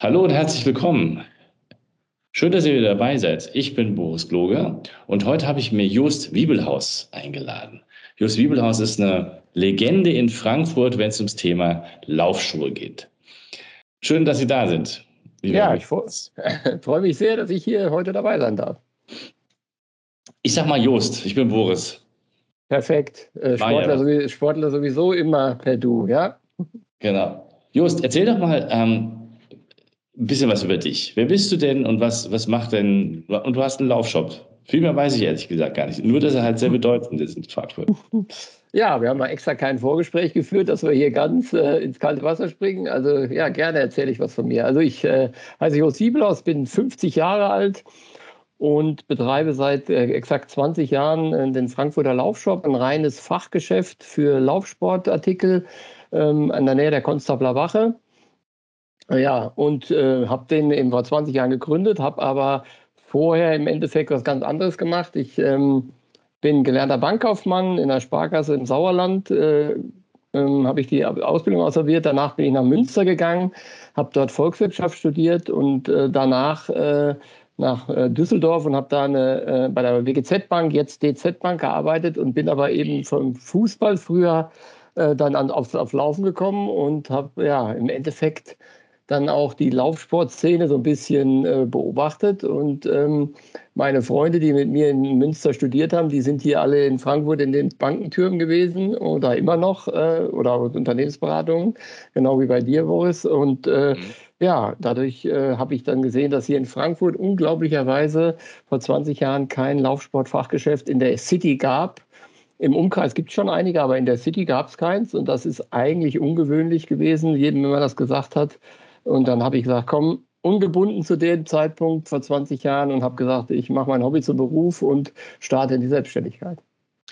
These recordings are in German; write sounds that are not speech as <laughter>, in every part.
Hallo und herzlich willkommen. Schön, dass ihr wieder dabei seid. Ich bin Boris Gloger und heute habe ich mir Just Wiebelhaus eingeladen. Just Wiebelhaus ist eine Legende in Frankfurt, wenn es ums Thema Laufschuhe geht. Schön, dass Sie da sind. Ja, ich <laughs> freue mich sehr, dass ich hier heute dabei sein darf. Ich sag mal Just, ich bin Boris. Perfekt. Äh, Sportler, sowieso, Sportler, sowieso immer per Du, ja? Genau. Just, erzähl doch mal, ähm, ein bisschen was über dich. Wer bist du denn und was, was macht denn, und du hast einen Laufshop. Viel mehr weiß ich ehrlich gesagt gar nicht. Nur, dass er halt sehr bedeutend ist in Frankfurt. Ja, wir haben mal extra kein Vorgespräch geführt, dass wir hier ganz äh, ins kalte Wasser springen. Also ja, gerne erzähle ich was von mir. Also ich äh, heiße Jos Siebelaus, bin 50 Jahre alt und betreibe seit äh, exakt 20 Jahren äh, den Frankfurter Laufshop, ein reines Fachgeschäft für Laufsportartikel ähm, an der Nähe der Konstabler Wache. Ja, und äh, habe den eben vor 20 Jahren gegründet, habe aber vorher im Endeffekt was ganz anderes gemacht. Ich ähm, bin gelernter Bankkaufmann in der Sparkasse im Sauerland. Äh, ähm, habe ich die Ausbildung absolviert. Danach bin ich nach Münster gegangen, habe dort Volkswirtschaft studiert und äh, danach äh, nach äh, Düsseldorf und habe da eine, bei der WGZ Bank, jetzt DZ Bank gearbeitet und bin aber eben vom Fußball früher dann an, auf, auf Laufen gekommen und habe ja im Endeffekt dann auch die Laufsportszene so ein bisschen äh, beobachtet. Und ähm, meine Freunde, die mit mir in Münster studiert haben, die sind hier alle in Frankfurt in den Bankentürmen gewesen oder immer noch äh, oder Unternehmensberatungen, genau wie bei dir, Boris. Und äh, mhm. ja, dadurch äh, habe ich dann gesehen, dass hier in Frankfurt unglaublicherweise vor 20 Jahren kein Laufsportfachgeschäft in der City gab. Im Umkreis gibt es schon einige, aber in der City gab es keins. Und das ist eigentlich ungewöhnlich gewesen. Jedem, wenn man das gesagt hat, und dann habe ich gesagt, komm, ungebunden zu dem Zeitpunkt vor 20 Jahren und habe gesagt, ich mache mein Hobby zum Beruf und starte in die Selbstständigkeit.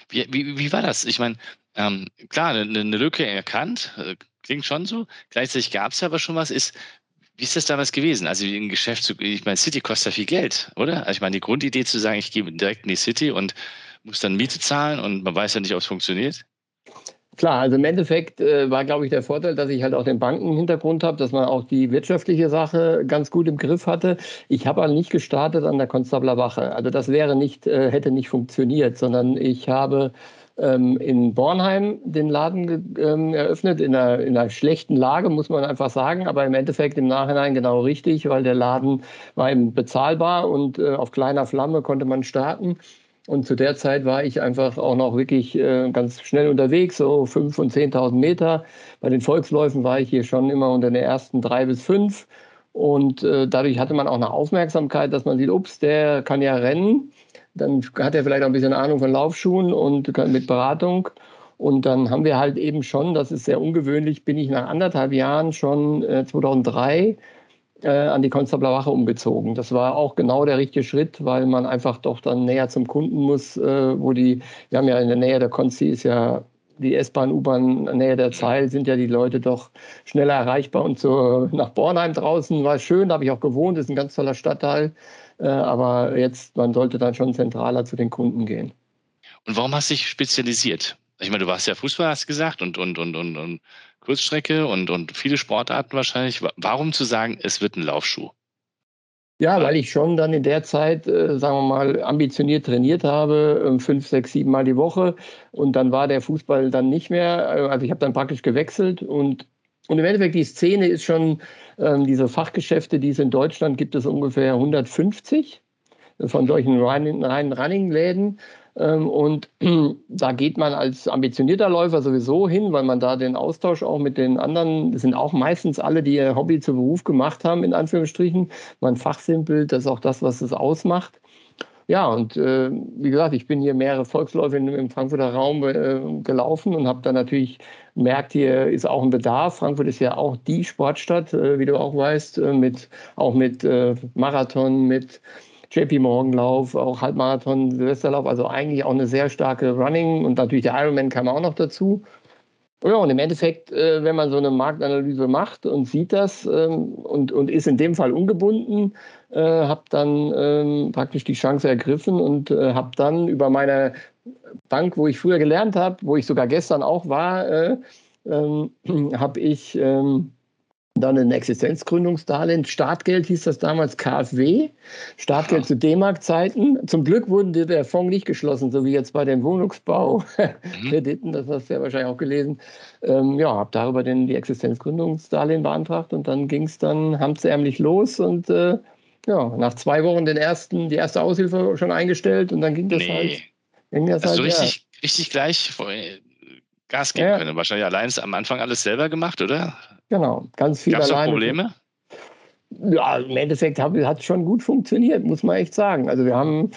Wie, wie, wie war das? Ich meine, ähm, klar, eine, eine, Lücke erkannt, äh, klingt schon so. Gleichzeitig gab es aber schon was. Ist, wie ist das damals gewesen? Also ein Geschäft zu, ich meine, City kostet ja viel Geld, oder? Also ich meine, die Grundidee zu sagen, ich gehe direkt in die City und muss dann Miete zahlen und man weiß ja nicht, ob es funktioniert. Klar, also im Endeffekt äh, war, glaube ich, der Vorteil, dass ich halt auch den Bankenhintergrund habe, dass man auch die wirtschaftliche Sache ganz gut im Griff hatte. Ich habe aber nicht gestartet an der Konstabler Wache. Also das wäre nicht, äh, hätte nicht funktioniert, sondern ich habe ähm, in Bornheim den Laden ähm, eröffnet, in einer, in einer schlechten Lage, muss man einfach sagen, aber im Endeffekt im Nachhinein genau richtig, weil der Laden war eben bezahlbar und äh, auf kleiner Flamme konnte man starten. Und zu der Zeit war ich einfach auch noch wirklich äh, ganz schnell unterwegs, so 5.000 und 10.000 Meter. Bei den Volksläufen war ich hier schon immer unter den ersten drei bis fünf. Und äh, dadurch hatte man auch eine Aufmerksamkeit, dass man sieht, ups, der kann ja rennen. Dann hat er vielleicht auch ein bisschen Ahnung von Laufschuhen und mit Beratung. Und dann haben wir halt eben schon, das ist sehr ungewöhnlich, bin ich nach anderthalb Jahren schon äh, 2003 äh, an die Konstabler Wache umgezogen. Das war auch genau der richtige Schritt, weil man einfach doch dann näher zum Kunden muss, äh, wo die, wir haben ja in der Nähe der Konsti ist ja die S-Bahn, U-Bahn, Nähe der Zeil sind ja die Leute doch schneller erreichbar. Und so nach Bornheim draußen war schön, da habe ich auch gewohnt, ist ein ganz toller Stadtteil. Äh, aber jetzt, man sollte dann schon zentraler zu den Kunden gehen. Und warum hast du dich spezialisiert? Ich meine, du warst ja Fußball, hast gesagt, und, und, und, und, und Kurzstrecke und, und viele Sportarten wahrscheinlich. Warum zu sagen, es wird ein Laufschuh? Ja, weil ich schon dann in der Zeit, äh, sagen wir mal, ambitioniert trainiert habe, äh, fünf, sechs, sieben Mal die Woche. Und dann war der Fußball dann nicht mehr. Äh, also ich habe dann praktisch gewechselt und und im Endeffekt, die Szene ist schon, ähm, diese Fachgeschäfte, die es in Deutschland gibt, es ungefähr 150 von solchen reinen Running-Läden. Ähm, und <clears throat> da geht man als ambitionierter Läufer sowieso hin, weil man da den Austausch auch mit den anderen, das sind auch meistens alle, die ihr Hobby zu Beruf gemacht haben, in Anführungsstrichen. Man fachsimpelt, das ist auch das, was es ausmacht. ja, und äh, wie gesagt, ich bin hier mehrere Volksläufe im Frankfurter Raum äh, gelaufen und habe dann natürlich merkt, hier ist auch ein Bedarf. Frankfurt ist ja auch die Sportstadt, äh, wie du auch weißt, äh, mit, auch mit äh, Marathon, mit JP Morgan Lauf, auch Halbmarathon, Silvesterlauf, also eigentlich auch eine sehr starke Running und natürlich der Ironman kam auch noch dazu. Ja, und im Endeffekt, äh, wenn man so eine Marktanalyse macht und sieht das ähm, und, und ist in dem Fall ungebunden, äh, habe dann ähm, praktisch die Chance ergriffen und äh, habe dann über meine Bank, wo ich früher gelernt habe, wo ich sogar gestern auch war, äh, ähm, <clears throat> habe ich dann ein Existenzgründungsdarlehen. Startgeld hieß das damals KfW. Startgeld ja. zu D-Mark-Zeiten. Zum Glück wurde der Fonds nicht geschlossen, so wie jetzt bei den Wohnungsbaukrediten. Mhm. <laughs> Das hast du ja wahrscheinlich auch gelesen. Ähm, ja, habe darüber den, die Existenzgründungsdarlehen beantragt und dann ging es dann hamsärmlich los und äh, ja, nach zwei Wochen den ersten, die erste Aushilfe schon eingestellt und dann ging das nee. halt. Ging das Hast halt, richtig, ja. richtig gleich Gas geben ja. können? Wahrscheinlich allein am Anfang alles selber gemacht, oder? Genau, ganz viel Gab's alleine. Probleme? Ja, im Endeffekt hat es schon gut funktioniert, muss man echt sagen. Also wir haben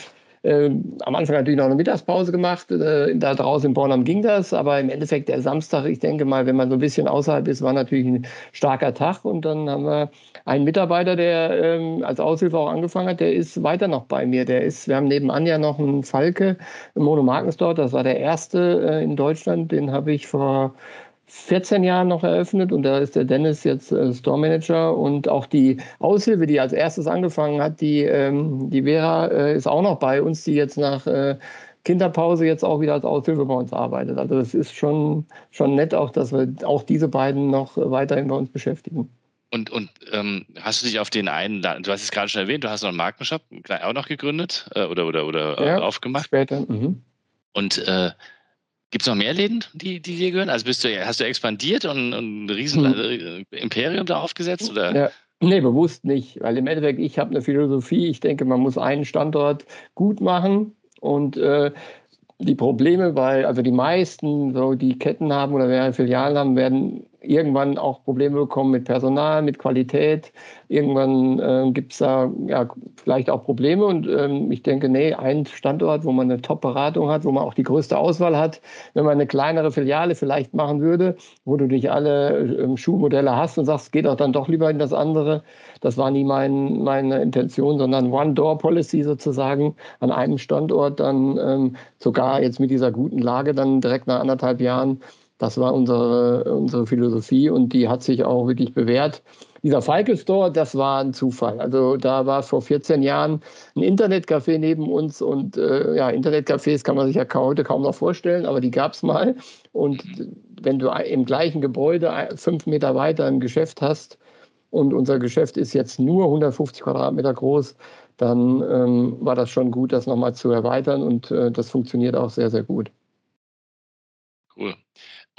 äh, am Anfang natürlich noch eine Mittagspause gemacht. Äh, da draußen in Bornholm ging das, aber im Endeffekt der Samstag, ich denke mal, wenn man so ein bisschen außerhalb ist, war natürlich ein starker Tag. Und dann haben wir einen Mitarbeiter, der ähm, als Aushilfe auch angefangen hat, der ist weiter noch bei mir. Der ist, wir haben nebenan ja noch einen Falke, einen Monomarkenstore. Das war der erste äh, in Deutschland. Den habe ich vor 14 Jahren noch eröffnet und da ist der Dennis jetzt äh, Store Manager und auch die Aushilfe, die als erstes angefangen hat, die, ähm, die Vera äh, ist auch noch bei uns, die jetzt nach äh, Kinderpause jetzt auch wieder als Aushilfe bei uns arbeitet. Also das ist schon, schon nett auch, dass wir auch diese beiden noch weiterhin bei uns beschäftigen. Und, und ähm, hast du dich auf den einen, du hast es gerade schon erwähnt, du hast noch einen Markenshop auch noch gegründet äh, oder, oder, oder ja, aufgemacht. Später. Mhm. Und äh, Gibt es noch mehr Läden, die, die dir gehören? Also bist du, hast du expandiert und, und ein riesen hm. Äh, Imperium da aufgesetzt? Oder? Ja. Nee, bewusst nicht. Weil im Endeffekt, ich habe eine Philosophie, ich denke, man muss einen Standort gut machen und äh, die Probleme bei, also die meisten, so die Ketten haben oder wer Filialen haben, werden irgendwann auch Probleme bekommen mit Personal, mit Qualität. Irgendwann äh, gibt es da ja, vielleicht auch Probleme. Und ähm, ich denke, nee, ein Standort, wo man eine Top-Beratung hat, wo man auch die größte Auswahl hat, wenn man eine kleinere Filiale vielleicht machen würde, wo du nicht alle ähm, Schuhmodelle hast und sagst, geht auch dann doch lieber in das andere. Das war nie mein, meine Intention, sondern One-Door-Policy sozusagen an einem Standort dann ähm, sogar jetzt mit dieser guten Lage dann direkt nach anderthalb Jahren das war unsere, unsere Philosophie und die hat sich auch wirklich bewährt. Dieser Falke Store, das war ein Zufall. Also da war vor 14 Jahren ein Internetcafé neben uns und äh, ja, Internetcafés kann man sich ja heute kaum noch vorstellen, aber die gab es mal. Und wenn du im gleichen Gebäude fünf Meter weiter ein Geschäft hast und unser Geschäft ist jetzt nur 150 Quadratmeter groß, dann ähm, war das schon gut, das nochmal zu erweitern und äh, das funktioniert auch sehr, sehr gut. Cool.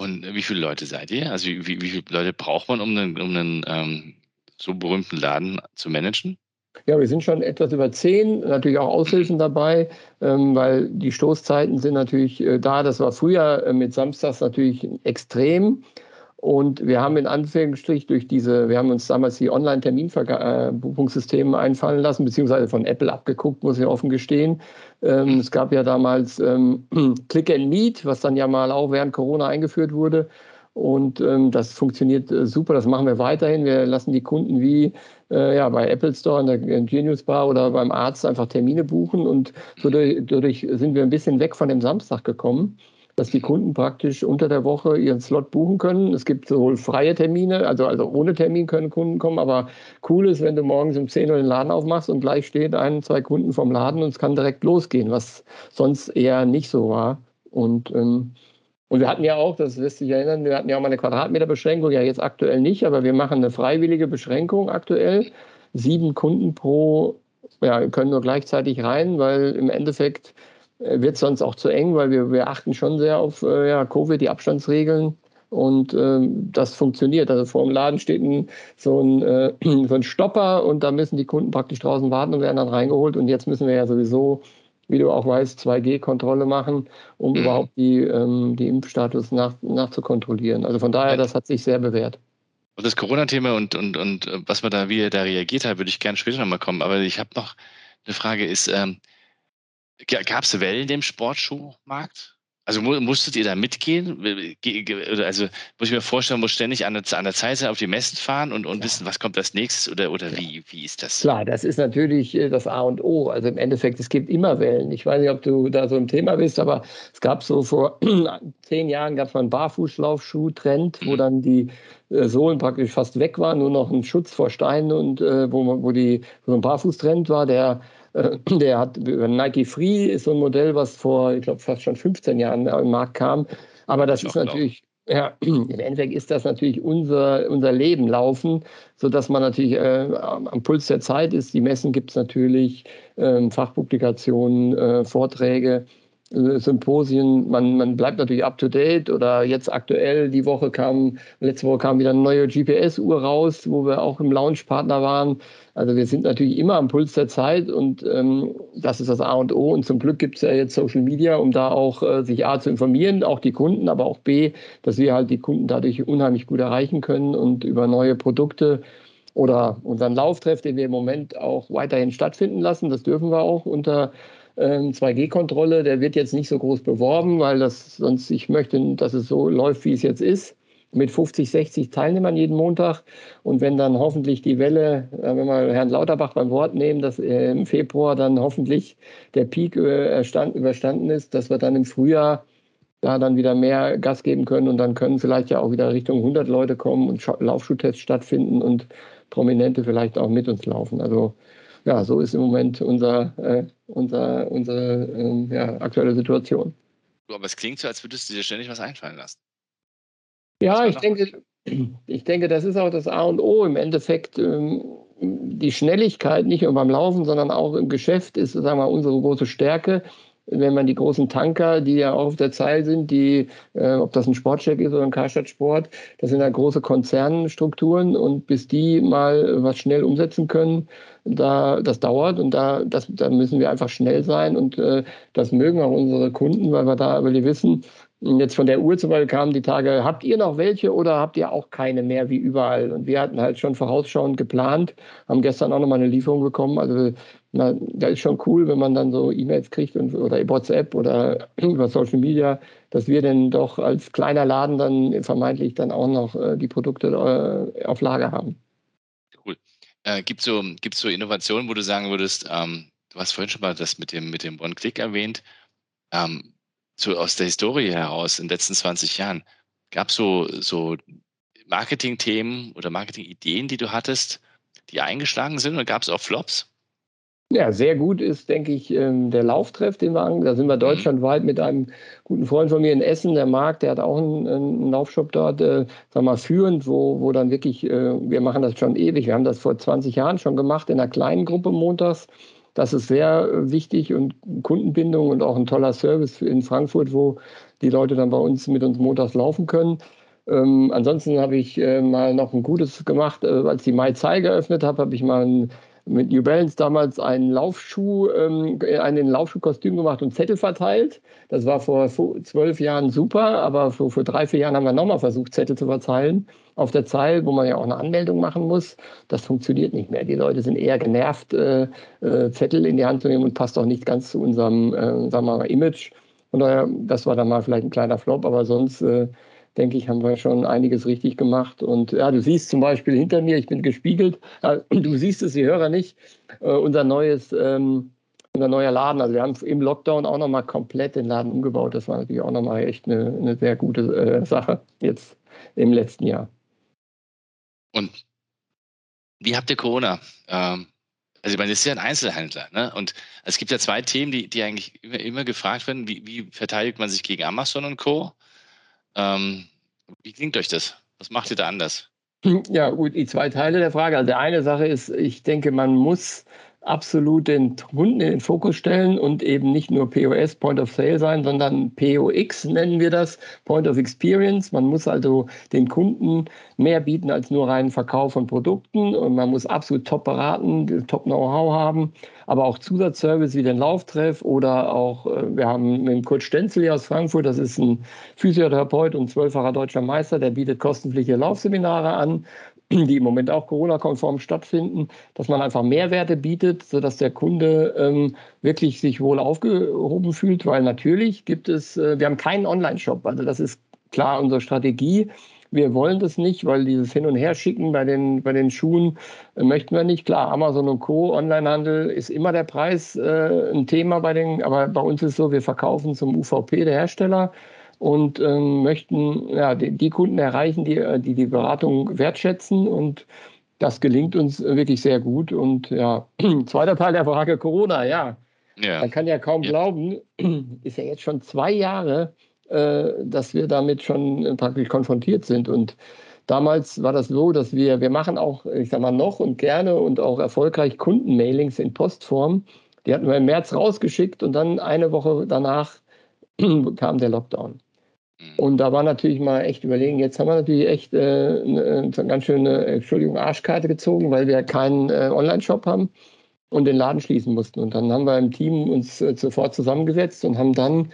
Und wie viele Leute seid ihr? Also wie, wie viele Leute braucht man, um einen, um einen ähm, so berühmten Laden zu managen? Ja, wir sind schon etwas über zehn, natürlich auch Aushilfen dabei, ähm, weil die Stoßzeiten sind natürlich äh, da. Das war früher äh, mit Samstags natürlich extrem. Und wir haben in Anführungsstrich durch diese, wir haben uns damals die Online-Terminbuchungssysteme einfallen lassen, beziehungsweise von Apple abgeguckt, muss ich offen gestehen. Ähm, es gab ja damals ähm, <clears throat> Click and Meet, was dann ja mal auch während Corona eingeführt wurde. Und ähm, das funktioniert äh, super, das machen wir weiterhin. Wir lassen die Kunden wie äh, ja, bei Apple Store in der Genius Bar oder beim Arzt einfach Termine buchen. Und dadurch, dadurch sind wir ein bisschen weg von dem Samstag gekommen dass die Kunden praktisch unter der Woche ihren Slot buchen können. Es gibt sowohl freie Termine, also, also ohne Termin können Kunden kommen, aber cool ist, wenn du morgens um 10 Uhr den Laden aufmachst und gleich steht ein, zwei Kunden vom Laden und es kann direkt losgehen, was sonst eher nicht so war. Und, ähm, und wir hatten ja auch, das lässt sich erinnern, wir hatten ja auch mal eine Quadratmeterbeschränkung, ja jetzt aktuell nicht, aber wir machen eine freiwillige Beschränkung aktuell. Sieben Kunden pro, ja, können nur gleichzeitig rein, weil im Endeffekt wird sonst auch zu eng, weil wir, wir achten schon sehr auf äh, ja, Covid, die Abstandsregeln. Und ähm, das funktioniert. Also vor dem Laden steht ein, so, ein, äh, <clears throat> so ein Stopper und da müssen die Kunden praktisch draußen warten und werden dann reingeholt. Und jetzt müssen wir ja sowieso, wie du auch weißt, 2G-Kontrolle machen, um mhm. überhaupt die, ähm, die Impfstatus nach, nachzukontrollieren. Also von daher, das hat sich sehr bewährt. Und das Corona-Thema und, und, und äh, was man da, wie er da reagiert hat, würde ich gerne später nochmal kommen. Aber ich habe noch eine Frage, ist, ähm, Gab es Wellen im Sportschuhmarkt? Also musstet ihr da mitgehen? Also muss ich mir vorstellen, muss ständig an der, an der Zeit sein, auf die Messen fahren und, und ja. wissen, was kommt als nächstes oder, oder ja. wie, wie ist das? Klar, das ist natürlich äh, das A und O. Also im Endeffekt, es gibt immer Wellen. Ich weiß nicht, ob du da so im Thema bist, aber es gab so vor <clears throat> zehn Jahren gab es mal einen Barfußlaufschuh-Trend, wo mhm. dann die äh, Sohlen praktisch fast weg waren, nur noch ein Schutz vor Steinen und äh, wo, wo, die, wo so ein Barfußtrend war, der <clears throat> der hat Nike Free ist so ein Modell, was vor, ich glaube, fast schon 15 Jahren im Markt kam. Aber das ist natürlich, ja, <clears throat> im Endeffekt ist das natürlich unser, unser Leben laufen, sodass man natürlich äh, am Puls der Zeit ist. Die Messen gibt es natürlich, äh, Fachpublikationen, äh, Vorträge. Symposien, man, man bleibt natürlich up to date oder jetzt aktuell, die Woche kam, letzte Woche kam wieder eine neue GPS-Uhr raus, wo wir auch im Launch-Partner waren. Also wir sind natürlich immer am Puls der Zeit und ähm, das ist das A und O. Und zum Glück gibt es ja jetzt Social Media, um da auch äh, sich A zu informieren, auch die Kunden, aber auch B, dass wir halt die Kunden dadurch unheimlich gut erreichen können und über neue Produkte oder unseren Lauftreff, den wir im Moment auch weiterhin stattfinden lassen, das dürfen wir auch unter 2G-Kontrolle, ähm, der wird jetzt nicht so groß beworben, weil das sonst ich möchte, dass es so läuft, wie es jetzt ist, mit 50, 60 Teilnehmern jeden Montag. Und wenn dann hoffentlich die Welle, äh, wenn wir Herrn Lauterbach beim Wort nehmen, dass äh, im Februar dann hoffentlich der Peak überstanden ist, dass wir dann im Frühjahr da dann wieder mehr Gas geben können und dann können vielleicht ja auch wieder Richtung 100 Leute kommen und Laufschuhtests stattfinden und Prominente vielleicht auch mit uns laufen. Also ja, so ist im Moment unser, äh, unser, unsere ähm, ja, aktuelle Situation. Aber es klingt so, als würdest du dir ständig was einfallen lassen. Ja, ich denke, ich denke, das ist auch das A und O im Endeffekt. Ähm, die Schnelligkeit, nicht nur beim Laufen, sondern auch im Geschäft ist, sagen wir mal, unsere große Stärke wenn man die großen Tanker, die ja auch auf der Zeil sind, die, äh, ob das ein Sportcheck ist oder ein Karstadt Sport, das sind ja große Konzernstrukturen und bis die mal was schnell umsetzen können, da das dauert und da, das, da müssen wir einfach schnell sein und äh, das mögen auch unsere Kunden, weil wir da, weil die wissen, Jetzt von der Uhr zum Beispiel kamen die Tage, habt ihr noch welche oder habt ihr auch keine mehr wie überall? Und wir hatten halt schon vorausschauend geplant, haben gestern auch nochmal eine Lieferung bekommen. Also na, da ist schon cool, wenn man dann so E-Mails kriegt und, oder WhatsApp oder <clears throat> über Social Media, dass wir denn doch als kleiner Laden dann vermeintlich dann auch noch äh, die Produkte äh, auf Lager haben. Cool. Äh, Gibt es so, gibt's so Innovationen, wo du sagen würdest, ähm, du hast vorhin schon mal das mit dem, mit dem One-Click erwähnt, ähm, so aus der Historie heraus in den letzten 20 Jahren, gab es so, so Marketing-Themen oder Marketing-Ideen, die du hattest, die eingeschlagen sind oder gab es auch Flops? Ja, sehr gut ist, denke ich, ähm, der Lauftreff, den wir an. Da sind wir mhm. deutschlandweit mit einem guten Freund von mir in Essen, der Marc, der hat auch einen, einen Laufshop dort, äh, sag mal, führend, wo, wo dann wirklich, äh, wir machen das schon ewig, wir haben das vor 20 Jahren schon gemacht in einer kleinen Gruppe montags. Das ist sehr wichtig und Kundenbindung und auch ein toller Service in Frankfurt, wo die Leute dann bei uns mit uns montags laufen können. Ähm, ansonsten habe ich äh, mal noch ein Gutes gemacht, äh, als die Mai Zei geöffnet habe, habe ich mal ein mit New Balance damals einen Laufschuh, ähm, einen Laufschuhkostüm gemacht und Zettel verteilt. Das war vor zwölf Jahren super, aber vor, vor drei, vier Jahren haben wir nochmal versucht, Zettel zu verteilen auf der Zeil, wo man ja auch eine Anmeldung machen muss. Das funktioniert nicht mehr. Die Leute sind eher genervt, äh, äh, Zettel in die Hand zu nehmen und passt auch nicht ganz zu unserem, äh, sagen wir mal, Image. Und daher, das war dann mal vielleicht ein kleiner Flop, aber sonst äh, denke ich, haben wir schon einiges richtig gemacht. Und ja, du siehst zum Beispiel hinter mir, ich bin gespiegelt, <clears throat> du siehst es, die Hörer nicht, äh, unser neues, ähm, unser neuer Laden. Also wir haben im Lockdown auch nochmal komplett den Laden umgebaut. Das war natürlich auch nochmal echt eine, eine sehr gute äh, Sache jetzt im letzten Jahr. Und wie habt ihr Corona? Ähm, also ich meine, das ist ja ein Einzelhändler, ne? Und es gibt ja zwei Themen, die, die eigentlich immer, immer gefragt werden. Wie, wie verteidigt man sich gegen Amazon und Co.? Ähm, wie klingt euch das? Was macht ihr da anders? Ja, gut, die zwei Teile der Frage. Also, eine Sache ist, ich denke, man muss absolut den Kunden in den Fokus stellen und eben nicht nur POS, Point of Sale sein, sondern POX nennen wir das, Point of Experience. Man muss also den Kunden mehr bieten als nur reinen Verkauf von Produkten und man muss absolut top beraten, top Know-how haben, aber auch Zusatzservice wie den Lauftreff oder auch, äh, wir haben mit Kurt Stenzel hier aus Frankfurt, das ist ein Physiotherapeut und zwölffacher deutscher Meister, der bietet kostenpflichtige Laufseminare an die im Moment auch Corona-konform stattfinden, dass man einfach Mehrwerte bietet, sodass der Kunde ähm, wirklich sich wohl aufgehoben fühlt, weil natürlich gibt es, äh, wir haben keinen Online-Shop, also das ist klar unsere Strategie. Wir wollen das nicht, weil dieses Hin- und Herschicken bei den, bei den Schuhen äh, möchten wir nicht. Klar, Amazon und Co., Onlinehandel ist immer der Preis äh, ein Thema bei den, aber bei uns ist es so, wir verkaufen zum UVP der Hersteller und ähm, möchten ja, die, die, Kunden erreichen, die, äh, die die Beratung wertschätzen und das gelingt uns wirklich sehr gut. Und ja, <clears throat> zweiter Teil der Frage Corona, ja. ja. Man kann ja kaum ja. glauben, <clears throat> ist ja jetzt schon zwei Jahre, äh, dass wir damit schon praktisch konfrontiert sind. Und damals war das so, dass wir, wir machen auch, ich sag mal, noch und gerne und auch erfolgreich Kundenmailings in Postform. Die hatten wir im März rausgeschickt und dann eine Woche danach <clears throat> kam der Lockdown. Mhm. Und da war natürlich mal echt überlegen, jetzt haben wir natürlich echt äh, eine, eine ganz schöne, Entschuldigung, Arschkarte gezogen, weil wir keinen äh, Online-Shop haben und den Laden schließen mussten. Und dann haben wir im Team uns äh, sofort zusammengesetzt und haben dann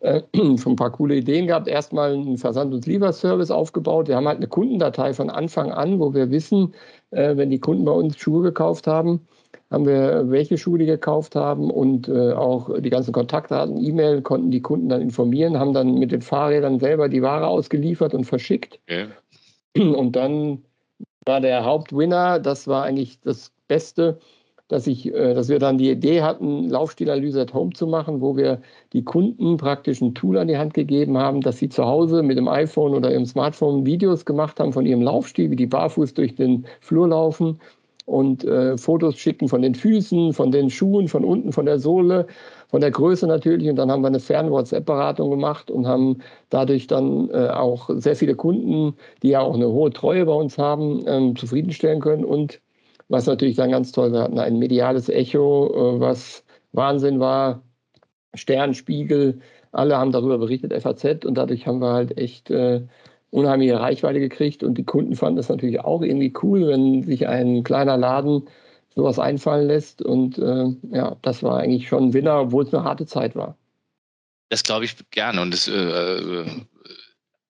äh, <clears throat> schon ein paar coole Ideen gehabt. Erstmal einen Versand- und Lieferservice aufgebaut. Wir haben halt eine Kundendatei von Anfang an, wo wir wissen, äh, wenn die Kunden bei uns Schuhe gekauft haben, haben wir welche Schuhe die gekauft haben und äh, auch die ganzen Kontaktdaten, E-Mail konnten die Kunden dann informieren, haben dann mit den Fahrrädern selber die Ware ausgeliefert und verschickt. Okay. <clears throat> Und dann war der Hauptwinner, das war eigentlich das Beste, dass, ich, äh, dass wir dann die Idee hatten, Laufstilanalyse at Home zu machen, wo wir die Kunden praktisch ein Tool an die Hand gegeben haben, dass sie zu Hause mit dem iPhone oder ihrem Smartphone Videos gemacht haben von ihrem Laufstil, wie die barfuß durch den Flur laufen und äh, Fotos schicken von den Füßen, von den Schuhen, von unten, von der Sohle, von der Größe natürlich. Und dann haben wir eine Fern-WhatsApp-Beratung gemacht und haben dadurch dann äh, auch sehr viele Kunden, die ja auch eine hohe Treue bei uns haben, ähm, zufriedenstellen können und was natürlich dann ganz toll, hatten ein mediales Echo, äh, was Wahnsinn war. Stern, Spiegel, alle haben darüber berichtet, FAZ, und dadurch haben wir halt echt äh, unheimliche Reichweite gekriegt. Und die Kunden fanden das natürlich auch irgendwie cool, wenn sich ein kleiner Laden sowas einfallen lässt. Und äh, ja, das war eigentlich schon ein Winner, obwohl es eine harte Zeit war. Das glaube ich gerne. Und das äh, äh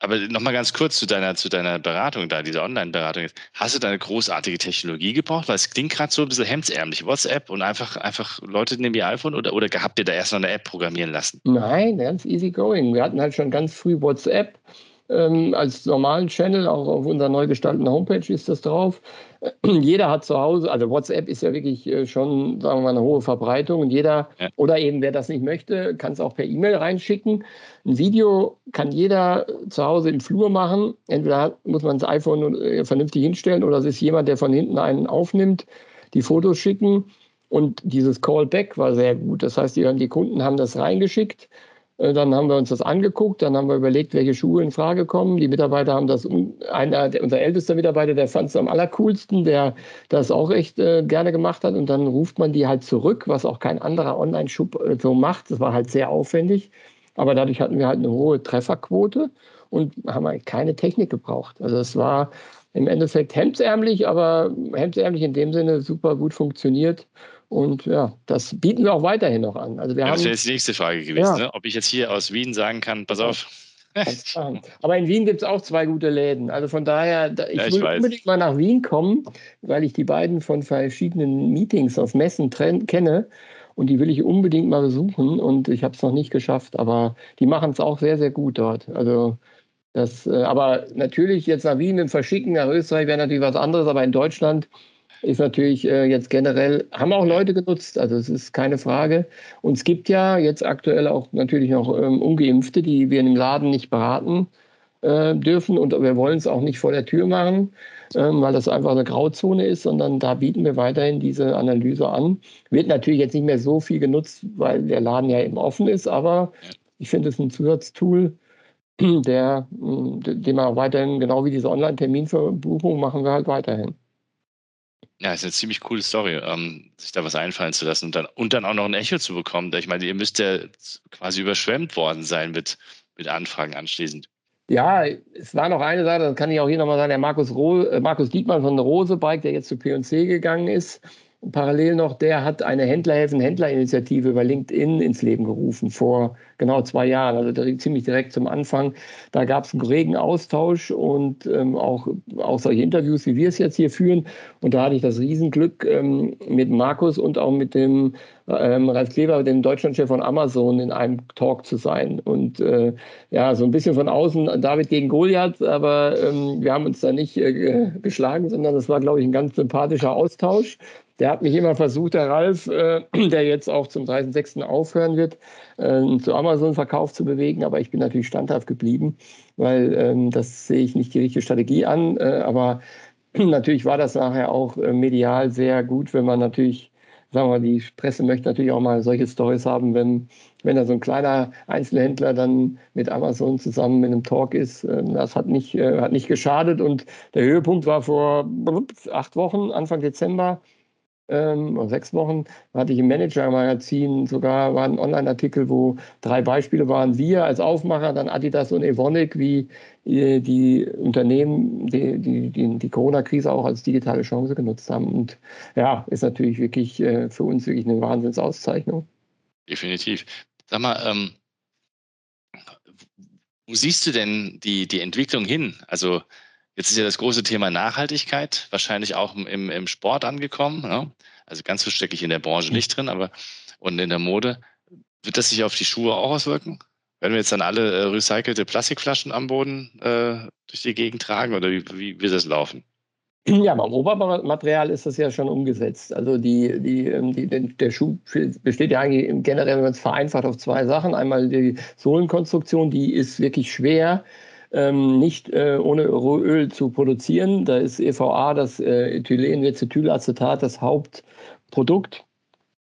aber nochmal ganz kurz zu deiner, zu deiner Beratung da, diese Online-Beratung. Hast du da eine großartige Technologie gebraucht? Weil es klingt gerade so ein bisschen hemdsärmlich. WhatsApp und einfach, einfach Leute nehmen ihr iPhone oder, oder habt ihr da erst noch eine App programmieren lassen? Nein, ganz easy going. Wir hatten halt schon ganz früh WhatsApp ähm, als normalen Channel, auch auf unserer neu gestalteten Homepage ist das drauf. <clears throat> jeder hat zu Hause, also WhatsApp ist ja wirklich äh, schon, sagen wir mal, eine hohe Verbreitung und jeder, ja. oder eben wer das nicht möchte, kann es auch per E-Mail reinschicken. Ein Video kann jeder zu Hause im Flur machen. Entweder muss man das iPhone äh, vernünftig hinstellen oder es ist jemand, der von hinten einen aufnimmt, die Fotos schicken. Und dieses Callback war sehr gut. Das heißt, die, die Kunden haben das reingeschickt dann haben wir uns das angeguckt, dann haben wir überlegt, welche Schuhe in Frage kommen. Die Mitarbeiter haben das, einer, unser ältester Mitarbeiter, der fand es am allercoolsten, der das auch echt äh, gerne gemacht hat. Und dann ruft man die halt zurück, was auch kein anderer Online-Shop äh, so macht. Das war halt sehr aufwendig. Aber dadurch hatten wir halt eine hohe Trefferquote und haben halt keine Technik gebraucht. Also es war im Endeffekt hemdsärmlich, aber hemdsärmlich in dem Sinne super gut funktioniert. Und ja, das bieten wir auch weiterhin noch an. Also wir ja, haben, das wäre jetzt die nächste Frage gewesen, ja. ne? ob ich jetzt hier aus Wien sagen kann, pass auf. Aber in Wien gibt es auch zwei gute Läden. Also von daher, ich, ja, ich will weiß. unbedingt mal nach Wien kommen, weil ich die beiden von verschiedenen Meetings auf Messen kenne. Und die will ich unbedingt mal besuchen. Und ich habe es noch nicht geschafft. Aber die machen es auch sehr, sehr gut dort. Also das, äh, aber natürlich jetzt nach Wien im Verschicken, nach Österreich wäre natürlich was anderes. Aber in Deutschland ist natürlich äh, jetzt generell, haben auch Leute genutzt, also es ist keine Frage. Und es gibt ja jetzt aktuell auch natürlich noch ähm, Ungeimpfte, die wir im Laden nicht beraten äh, dürfen und wir wollen es auch nicht vor der Tür machen, ähm, weil das einfach eine Grauzone ist, sondern da bieten wir weiterhin diese Analyse an. Wird natürlich jetzt nicht mehr so viel genutzt, weil der Laden ja eben offen ist, aber ich finde es ein Zusatztool, der, den wir auch weiterhin, genau wie diese Online-Terminverbuchung, machen wir halt weiterhin. Ja, ist eine ziemlich coole Story, ähm, sich da was einfallen zu lassen und dann, und dann auch noch ein Echo zu bekommen. Ich meine, ihr müsst ja quasi überschwemmt worden sein mit, mit Anfragen anschließend. Ja, es war noch eine Sache, das kann ich auch hier nochmal sagen, der Markus, Ro äh, Markus Diekmann von der Rose Bike, der jetzt zu P&C gegangen ist, parallel noch, der hat eine Händlerhelfen-Händler-Initiative über LinkedIn ins Leben gerufen vor genau zwei Jahren, also ziemlich direkt zum Anfang. Da gab es einen regen Austausch und ähm, auch, auch solche Interviews, wie wir es jetzt hier führen. Und da hatte ich das Riesenglück, ähm, mit Markus und auch mit dem ähm, Ralf Kleber, dem Deutschlandchef von Amazon, in einem Talk zu sein. Und äh, ja, so ein bisschen von außen David gegen Goliath, aber ähm, wir haben uns da nicht äh, geschlagen, sondern das war, glaube ich, ein ganz sympathischer Austausch. Der hat mich immer versucht, der Ralf, äh, <clears throat> der jetzt auch zum 30.06. aufhören wird, äh, zu Amazon-Verkauf zu bewegen. Aber ich bin natürlich standhaft geblieben, weil ähm, das sehe ich nicht die richtige Strategie an. Äh, aber <clears throat> natürlich war das nachher auch äh, medial sehr gut, wenn man natürlich, sagen wir mal, die Presse möchte natürlich auch mal solche Stories haben, wenn, wenn da so ein kleiner Einzelhändler dann mit Amazon zusammen in einem Talk ist. Ähm, das hat nicht, äh, hat nicht geschadet. Und der Höhepunkt war vor acht Wochen, Anfang Dezember ähm, sechs Wochen, hatte ich im Manager-Magazin sogar war ein Online-Artikel, wo drei Beispiele waren. Wir als Aufmacher, dann Adidas und Evonik, wie äh, die Unternehmen die, die, die, die Corona-Krise auch als digitale Chance genutzt haben. Und ja, ist natürlich wirklich äh, für uns wirklich eine Wahnsinnsauszeichnung. Definitiv. Sag mal, ähm, wo siehst du denn die, die Entwicklung hin? Also Jetzt ist ja das große Thema Nachhaltigkeit wahrscheinlich auch im, im Sport angekommen. Ja? Also ganz so stecke ich in der Branche nicht drin, aber und in der Mode. Wird das sich auf die Schuhe auch auswirken? Werden wir jetzt dann alle äh, recycelte Plastikflaschen am Boden äh, durch die Gegend tragen oder wie, wie wird das laufen? Ja, beim Obermaterial ist das ja schon umgesetzt. Also die, die, ähm, die, der Schuh besteht ja eigentlich generell, wenn man es vereinfacht, auf zwei Sachen. Einmal die Sohlenkonstruktion, die ist wirklich schwer ähm, nicht äh, ohne Öl zu produzieren. Da ist EVA, das äh, Ethylenvetitylacetat, das Hauptprodukt.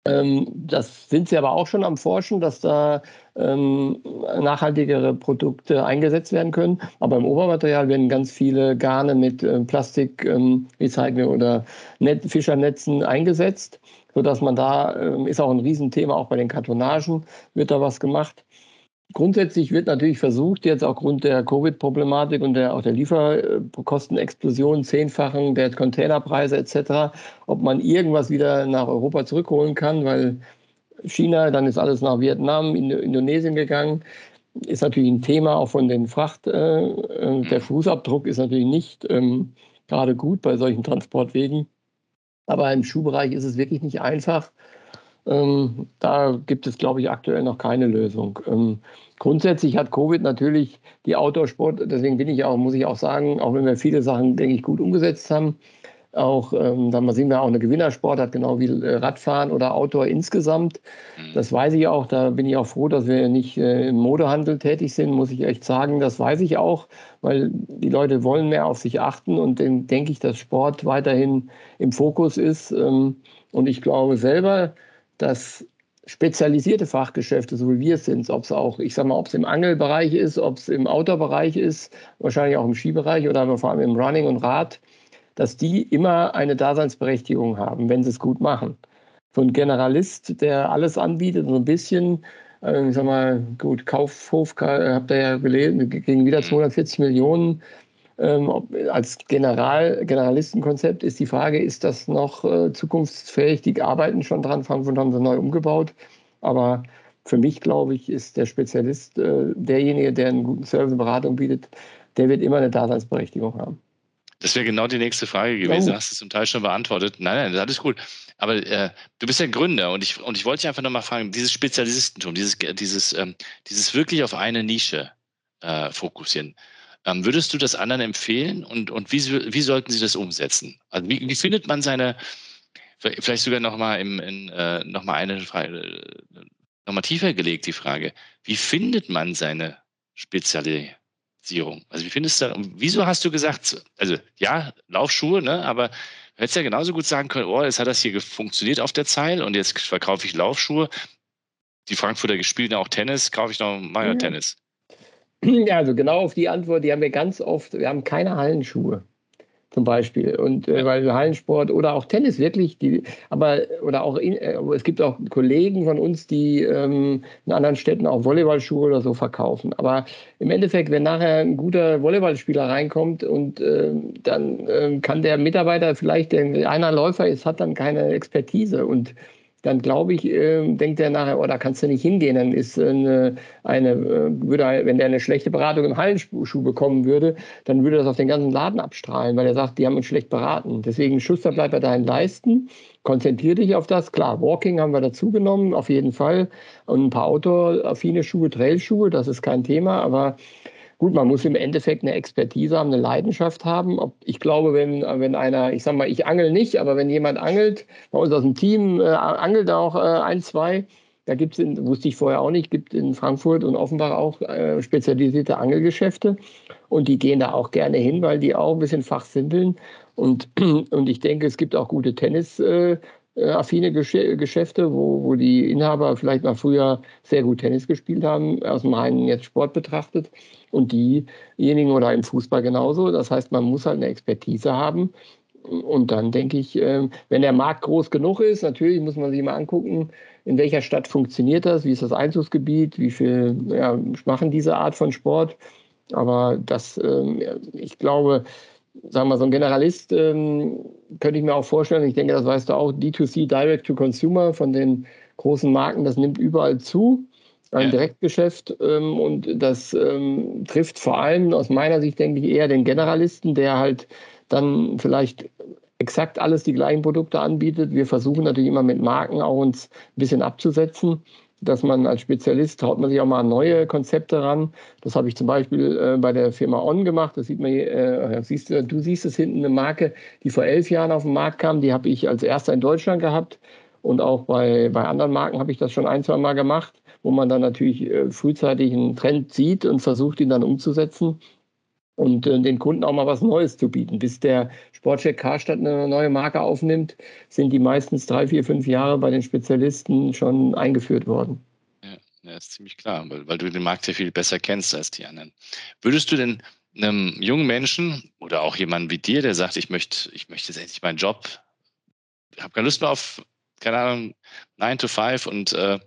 Ähm, das sind sie aber auch schon am Forschen, dass da ähm, nachhaltigere Produkte eingesetzt werden können. Aber im Obermaterial werden ganz viele Garne mit äh, Plastik, ähm, Recycling oder Net Fischernetzen eingesetzt, sodass man da, ähm, ist auch ein Riesenthema, auch bei den Kartonagen wird da was gemacht. Grundsätzlich wird natürlich versucht, jetzt aufgrund der Covid-Problematik und der, auch der Lieferkostenexplosion, Zehnfachen der Containerpreise etc., ob man irgendwas wieder nach Europa zurückholen kann, weil China, dann ist alles nach Vietnam, Indonesien gegangen. Ist natürlich ein Thema auch von den Fracht. Äh, äh, der Fußabdruck ist natürlich nicht ähm, gerade gut bei solchen Transportwegen. Aber im Schuhbereich ist es wirklich nicht einfach. Ähm, da gibt es, glaube ich, aktuell noch keine Lösung. Ähm, grundsätzlich hat Covid natürlich die Outdoor-Sport, deswegen bin ich auch, muss ich auch sagen, auch wenn wir viele Sachen, denke ich, gut umgesetzt haben, auch, ähm, da sehen wir auch eine Gewinnersport, genau wie äh, Radfahren oder Outdoor insgesamt. Mhm. Das weiß ich auch, da bin ich auch froh, dass wir nicht äh, im Modehandel tätig sind, muss ich echt sagen. Das weiß ich auch, weil die Leute wollen mehr auf sich achten und dann denke ich, dass Sport weiterhin im Fokus ist. Ähm, und ich glaube selber, dass spezialisierte Fachgeschäfte, so wie wir es sind, ob es auch, ich sag mal, ob es im Angelbereich ist, ob es im Outdoor-Bereich ist, wahrscheinlich auch im Skibereich oder vor allem im Running und Rad, dass die immer eine Daseinsberechtigung haben, wenn sie es gut machen. So ein Generalist, der alles anbietet, so ein bisschen, äh, ich sag mal, gut, Kaufhof, habt ihr ja gelesen, gegen wieder 240 mhm. Millionen ähm, ob, als General, Generalistenkonzept ist die Frage, ist das noch äh, zukunftsfähig? Die arbeiten schon dran, Frankfurt haben sie neu umgebaut. Aber für mich, glaube ich, ist der Spezialist äh, derjenige, der einen guten Service und Beratung bietet, der wird immer eine Daseinsberechtigung haben. Das wäre genau die nächste Frage gewesen. Ja. Hast du zum Teil schon beantwortet. Nein, nein, das ist gut. Aber äh, du bist ja Gründer und ich, und ich wollte dich einfach nochmal fragen, dieses Spezialistentum, dieses, dieses, ähm, dieses wirklich auf eine Nische äh, fokussieren. Ähm, würdest du das anderen empfehlen und, und wie, wie sollten sie das umsetzen? Also wie, wie findet man seine, vielleicht sogar nochmal äh, noch eine Frage, nochmal tiefer gelegt, die Frage, wie findet man seine Spezialisierung? Also wie findest du, wieso hast du gesagt, also ja, Laufschuhe, ne, aber du hättest ja genauso gut sagen können, oh, jetzt hat das hier funktioniert auf der Zeil und jetzt verkaufe ich Laufschuhe. Die Frankfurter spielen ja auch Tennis, kaufe ich noch mal ja. Tennis. <clears throat> Ja, also genau auf die Antwort, die haben wir ganz oft, wir haben keine Hallenschuhe. zum Beispiel. Und äh, weil Hallensport oder auch Tennis wirklich, die, aber oder auch in, äh, es gibt auch Kollegen von uns, die ähm, in anderen Städten auch Volleyballschuhe oder so verkaufen. Aber im Endeffekt, wenn nachher ein guter Volleyballspieler reinkommt und äh, dann äh, kann der Mitarbeiter vielleicht, der einer Läufer ist, hat dann keine Expertise und dann glaube ich, äh, denkt er nachher, oh, da kannst du nicht hingehen. Dann ist eine, eine äh, würde, wenn der eine schlechte Beratung im Hallenschuh bekommen würde, dann würde das auf den ganzen Laden abstrahlen, weil er sagt, die haben uns schlecht beraten. Deswegen Schuster bleibt bei deinen Leisten, konzentriere dich auf das. Klar, Walking haben wir dazu genommen, auf jeden Fall. Und ein paar outdoor-affine Schuhe, Trailschuhe, das ist kein Thema, aber Gut, man muss im Endeffekt eine Expertise haben, eine Leidenschaft haben. Ich glaube, wenn, wenn einer, ich sage mal, ich angel nicht, aber wenn jemand angelt, bei uns aus dem Team äh, angelt auch äh, ein, zwei, da gibt es, wusste ich vorher auch nicht, gibt in Frankfurt und Offenbach auch äh, spezialisierte Angelgeschäfte. Und die gehen da auch gerne hin, weil die auch ein bisschen fachsimpeln. Und, <clears throat> und ich denke, es gibt auch gute Tennis, äh, affine Geschäfte, wo, wo die Inhaber vielleicht mal früher sehr gut Tennis gespielt haben, aus dem reinen jetzt Sport betrachtet und diejenigen oder im Fußball genauso. Das heißt, man muss halt eine Expertise haben. Und dann denke ich, ähm, wenn der Markt groß genug ist, natürlich muss man sich mal angucken, in welcher Stadt funktioniert das, wie ist das Einzugsgebiet, wie viel ja, machen diese Art von Sport. Aber das, ähm, ich glaube, sagen wir mal, so ein Generalist ähm, könnte ich mir auch vorstellen, ich denke, das weißt du auch, D2C, Direct to Consumer von den großen Marken, das nimmt überall zu, ein ja. Direktgeschäft ähm, und das ähm, trifft vor allem aus meiner Sicht, denke ich, eher den Generalisten, der halt dann vielleicht exakt alles die gleichen Produkte anbietet. Wir versuchen natürlich immer mit Marken auch uns ein bisschen abzusetzen dass man als Spezialist traut man sich auch mal an neue Konzepte ran. Das habe ich zum Beispiel äh, bei der Firma On gemacht. Das sieht man, äh, siehst du, du siehst es hinten, eine Marke, die vor elf Jahren auf den Markt kam. Die habe ich als erster in Deutschland gehabt. Und auch bei, bei anderen Marken habe ich das schon ein, zwei Mal gemacht, wo man dann natürlich äh, frühzeitig einen Trend sieht und versucht, ihn dann umzusetzen und äh, den Kunden auch mal was Neues zu bieten. Bis der Sportcheck Karstadt eine neue Marke aufnimmt, sind die meistens drei, vier, fünf Jahre bei den Spezialisten schon eingeführt worden. Ja, ja ist ziemlich klar, weil, weil du den Markt ja viel besser kennst als die anderen. Würdest du denn einem jungen Menschen oder auch jemandem wie dir, der sagt, ich möchte, ich möchte jetzt endlich meinen Job, habe keine Lust mehr auf, keine Ahnung, 9 to 5 und äh,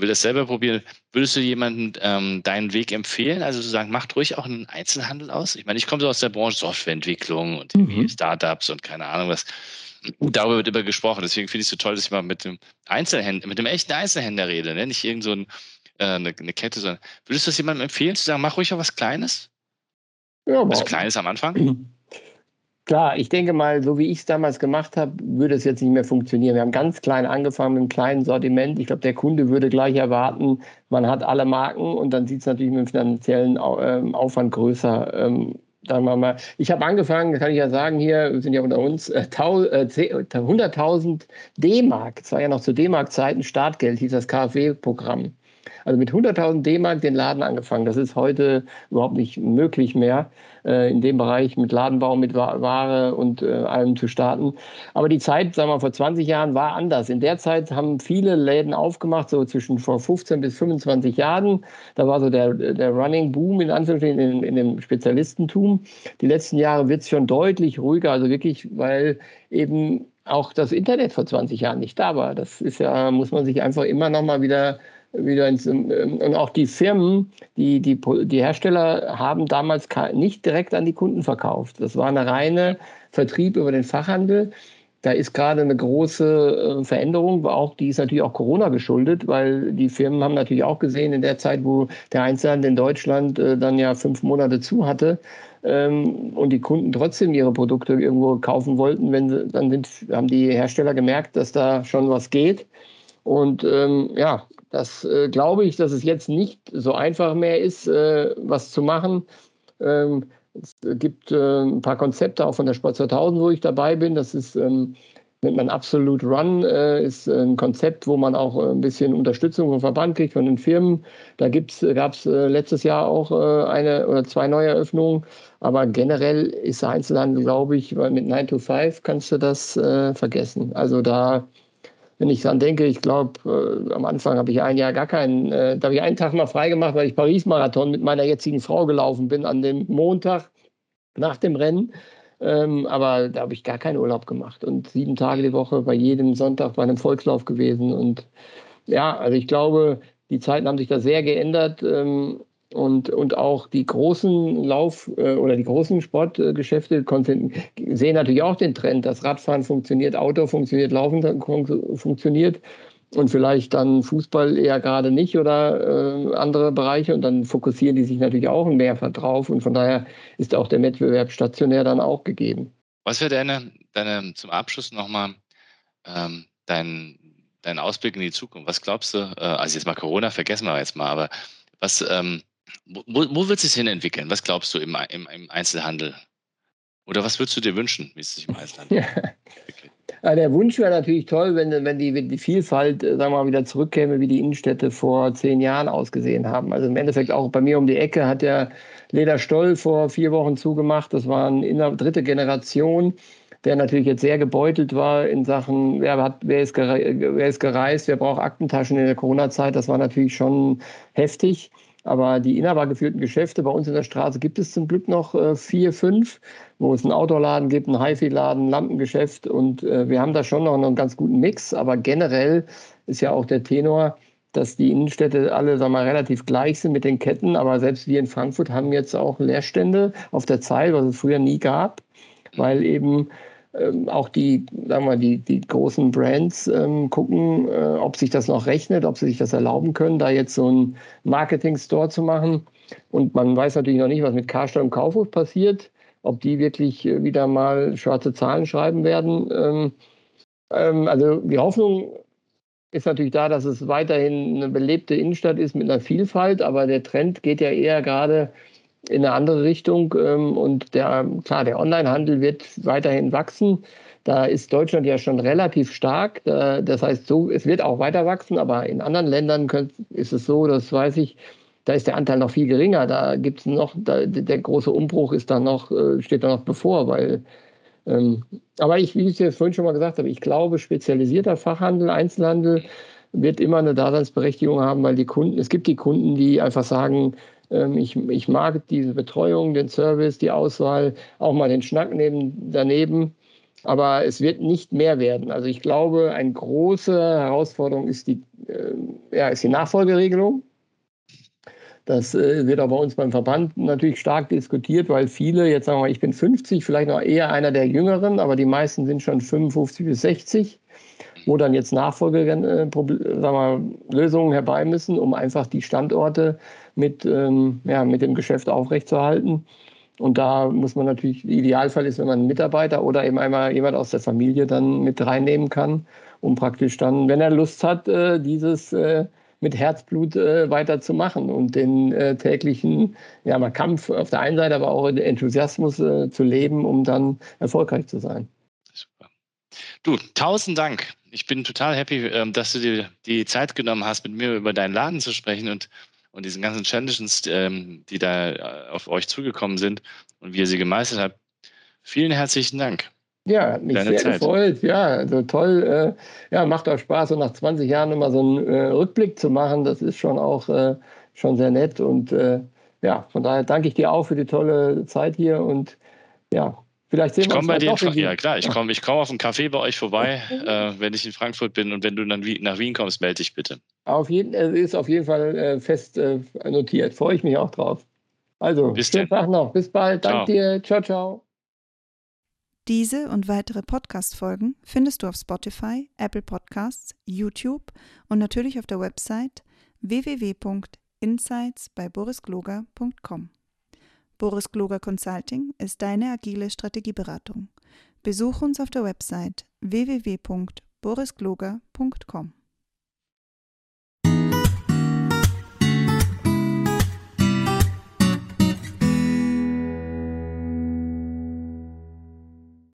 will das selber probieren, würdest du jemandem ähm, deinen Weg empfehlen? Also zu sagen, macht ruhig auch einen Einzelhandel aus? Ich meine, ich komme so aus der Branche Softwareentwicklung und mhm. Startups und keine Ahnung was. Darüber wird immer gesprochen. Deswegen finde ich es so toll, dass ich mal mit dem Einzelhändler, mit dem echten Einzelhändler rede, ne? nicht irgend so ein, äh, eine, eine, Kette, sondern würdest du das jemandem empfehlen, zu sagen, mach ruhig auch was Kleines? Ja, was Kleines am Anfang? <clears throat> Klar, ich denke mal, so wie ich es damals gemacht habe, würde es jetzt nicht mehr funktionieren. Wir haben ganz klein angefangen mit einem kleinen Sortiment. Ich glaube, der Kunde würde gleich erwarten, man hat alle Marken und dann sieht es natürlich mit dem finanziellen ähm, Aufwand größer. Ähm, sagen wir mal, ich habe angefangen, kann ich ja sagen, hier wir sind ja unter uns, äh, 100.000 äh, D-Mark, es war ja noch zu D-Mark-Zeiten, Startgeld hieß das KfW-Programm. Also mit 100.000 D-Mark den Laden angefangen. Das ist heute überhaupt nicht möglich mehr, äh, in dem Bereich mit Ladenbau, mit Ware und äh, allem zu starten. Aber die Zeit, sagen wir vor 20 Jahren, war anders. In der Zeit haben viele Läden aufgemacht, so zwischen vor 15 bis 25 Jahren. Da war so der, der Running Boom in Anführungsstrichen in, in dem Spezialistentum. Die letzten Jahre wird es schon deutlich ruhiger, also wirklich, weil eben auch das Internet vor 20 Jahren nicht da war. Das ist ja, muss man sich einfach immer noch mal wieder wieder ins, ähm, und auch die Firmen, die, die, die Hersteller haben damals nicht direkt an die Kunden verkauft. Das war eine reine Vertrieb über den Fachhandel. Da ist gerade eine große äh, Veränderung, auch die ist natürlich auch Corona geschuldet, weil die Firmen haben natürlich auch gesehen, in der Zeit, wo der Einzelhandel in Deutschland äh, dann ja fünf Monate zu hatte ähm, und die Kunden trotzdem ihre Produkte irgendwo kaufen wollten, wenn dann sind, haben die Hersteller gemerkt, dass da schon was geht. Und ähm, ja, das äh, glaube ich, dass es jetzt nicht so einfach mehr ist, äh, was zu machen. Ähm, es gibt äh, ein paar Konzepte auch von der Sport 2000, wo ich dabei bin. Das ist ähm, nennt man Absolute Run, äh, ist ein Konzept, wo man auch äh, ein bisschen Unterstützung vom Verband kriegt, von den Firmen. Da gab es äh, letztes Jahr auch eine oder zwei neue Eröffnungen. Aber generell ist Einzelhandel, glaube ich, weil mit 9 to 5 kannst du das vergessen. Also da wenn ich dann denke, ich glaube, äh, am Anfang habe ich ein Jahr gar keinen, äh, da habe ich einen Tag mal freigemacht, weil ich Paris-Marathon mit meiner jetzigen Frau gelaufen bin an dem Montag nach dem Rennen. Ähm, aber da habe ich gar keinen Urlaub gemacht und sieben Tage die Woche bei jedem Sonntag bei einem Volkslauf gewesen. Und ja, also ich glaube, die Zeiten haben sich da sehr geändert. Ähm, und, und auch die großen Lauf- äh, oder die großen Sportgeschäfte sehen natürlich auch den Trend, dass Radfahren funktioniert, Auto funktioniert, Laufen funktioniert und vielleicht dann Fußball eher gerade nicht oder äh, andere Bereiche und dann fokussieren die sich natürlich auch mehr drauf und von daher ist auch der Wettbewerb stationär dann auch gegeben. Was wäre deine, deine zum Abschluss nochmal ähm, dein, dein Ausblick in die Zukunft? Was glaubst du, äh, also jetzt mal Corona vergessen wir jetzt mal, aber was, ähm, wo, wo wird es sich hin entwickeln? Was glaubst du im, im, im, Einzelhandel? Oder was würdest du dir wünschen, wie es sich im Einzelhandel entwickelt? Ja, der Wunsch wäre natürlich toll, wenn, wenn, die, wenn die Vielfalt, äh, sagen wir mal, wieder zurückkäme, wie die Innenstädte vor zehn Jahren ausgesehen haben. Also im Endeffekt auch bei mir um die Ecke hat der Leder Stoll vor vier Wochen zugemacht. Das war eine dritte Generation, der natürlich jetzt sehr gebeutelt war in Sachen, wer, hat, wer, ist, wer ist gereist, wer braucht Aktentaschen in der Corona-Zeit. Das war natürlich schon heftig. Aber die inhabergeführten Geschäfte bei uns in der Straße gibt es zum Glück noch äh, vier, fünf, wo es einen Outdoor-Laden gibt, einen HiFi-Laden, ein Lampengeschäft. Und äh, wir haben da schon noch einen ganz guten Mix. Aber generell ist ja auch der Tenor, dass die Innenstädte alle sagen wir, relativ gleich sind mit den Ketten. Aber selbst wir in Frankfurt haben jetzt auch Leerstände auf der Zeit, was es früher nie gab, weil eben ähm, auch die, sagen wir, die, die großen Brands ähm, gucken, äh, ob sich das noch rechnet, ob sie sich das erlauben können, da jetzt so einen Marketing-Store zu machen. Und man weiß natürlich noch nicht, was mit Karstadt und Kaufhof passiert, ob die wirklich äh, wieder mal schwarze Zahlen schreiben werden. Ähm, ähm, also die Hoffnung ist natürlich da, dass es weiterhin eine belebte Innenstadt ist mit einer Vielfalt, aber der Trend geht ja eher gerade in eine andere Richtung. Ähm, und der, klar, der Onlinehandel wird weiterhin wachsen. Da ist Deutschland ja schon relativ stark. Das heißt, so, es wird auch weiter wachsen, aber in anderen Ländern ist es so, das weiß ich, da ist der Anteil noch viel geringer. Da gibt es noch, da, der große Umbruch ist da noch, äh, steht da noch bevor, weil ähm, aber ich, wie ich es vorhin schon mal gesagt habe, ich glaube, spezialisierter Fachhandel, Einzelhandel wird immer eine Daseinsberechtigung haben, weil die Kunden, es gibt die Kunden, die einfach sagen, ich, ich mag diese Betreuung, den Service, die Auswahl, auch mal den Schnack neben, daneben. Aber es wird nicht mehr werden. Also ich glaube, eine große Herausforderung ist die, äh, ja, ist die Nachfolgeregelung. Das äh, wird auch bei uns beim Verband natürlich stark diskutiert, weil viele, jetzt sagen wir mal, ich bin 50, vielleicht noch eher einer der Jüngeren, aber die meisten sind schon 55 bis 60 wo dann jetzt Nachfolgelösungen äh, herbei müssen, um einfach die Standorte mit, ähm, ja, mit dem Geschäft aufrechtzuerhalten. Und da muss man natürlich, Idealfall ist, wenn man einen Mitarbeiter oder eben einmal jemand aus der Familie dann mit reinnehmen kann, um praktisch dann, wenn er Lust hat, äh, dieses äh, mit Herzblut äh, weiterzumachen und den äh, täglichen ja, mal Kampf auf der einen Seite, aber auch den Enthusiasmus äh, zu leben, um dann erfolgreich zu sein. Super. Du, tausend Dank. Ich bin total happy, ähm, dass du dir die Zeit genommen hast, mit mir über deinen Laden zu sprechen und und diesen ganzen Challenges, ähm, die da äh, auf euch zugekommen sind und wie ihr sie gemeistert habt. Vielen herzlichen Dank. Ja, hat mich Deine sehr Zeit. gefreut. Ja, also toll. Äh, ja, macht auch Spaß, so nach 20 Jahren immer so einen äh, Rückblick zu machen. Das ist schon auch äh, schon sehr nett. Und äh, ja, von daher danke ich dir auch für die tolle Zeit hier und ja, Vielleicht sehen ich wir uns bei dir Ja, klar, ich komme ich komm auf einen Café bei euch vorbei, äh, wenn ich in Frankfurt bin und wenn du dann nach Wien kommst, melde dich bitte. Auf jeden, äh, ist auf jeden Fall äh, fest äh, notiert. Freue ich mich auch drauf. Also, Bis schönen Tag noch. Bis bald. Danke dir. Ciao, ciao. Diese und weitere Podcast-Folgen findest du auf Spotify, Apple Podcasts, YouTube und natürlich auf der Website www.insights bei borisgloger.com. Boris Gloger Consulting ist deine agile Strategieberatung. Besuch uns auf der Website www.borisgloger.com.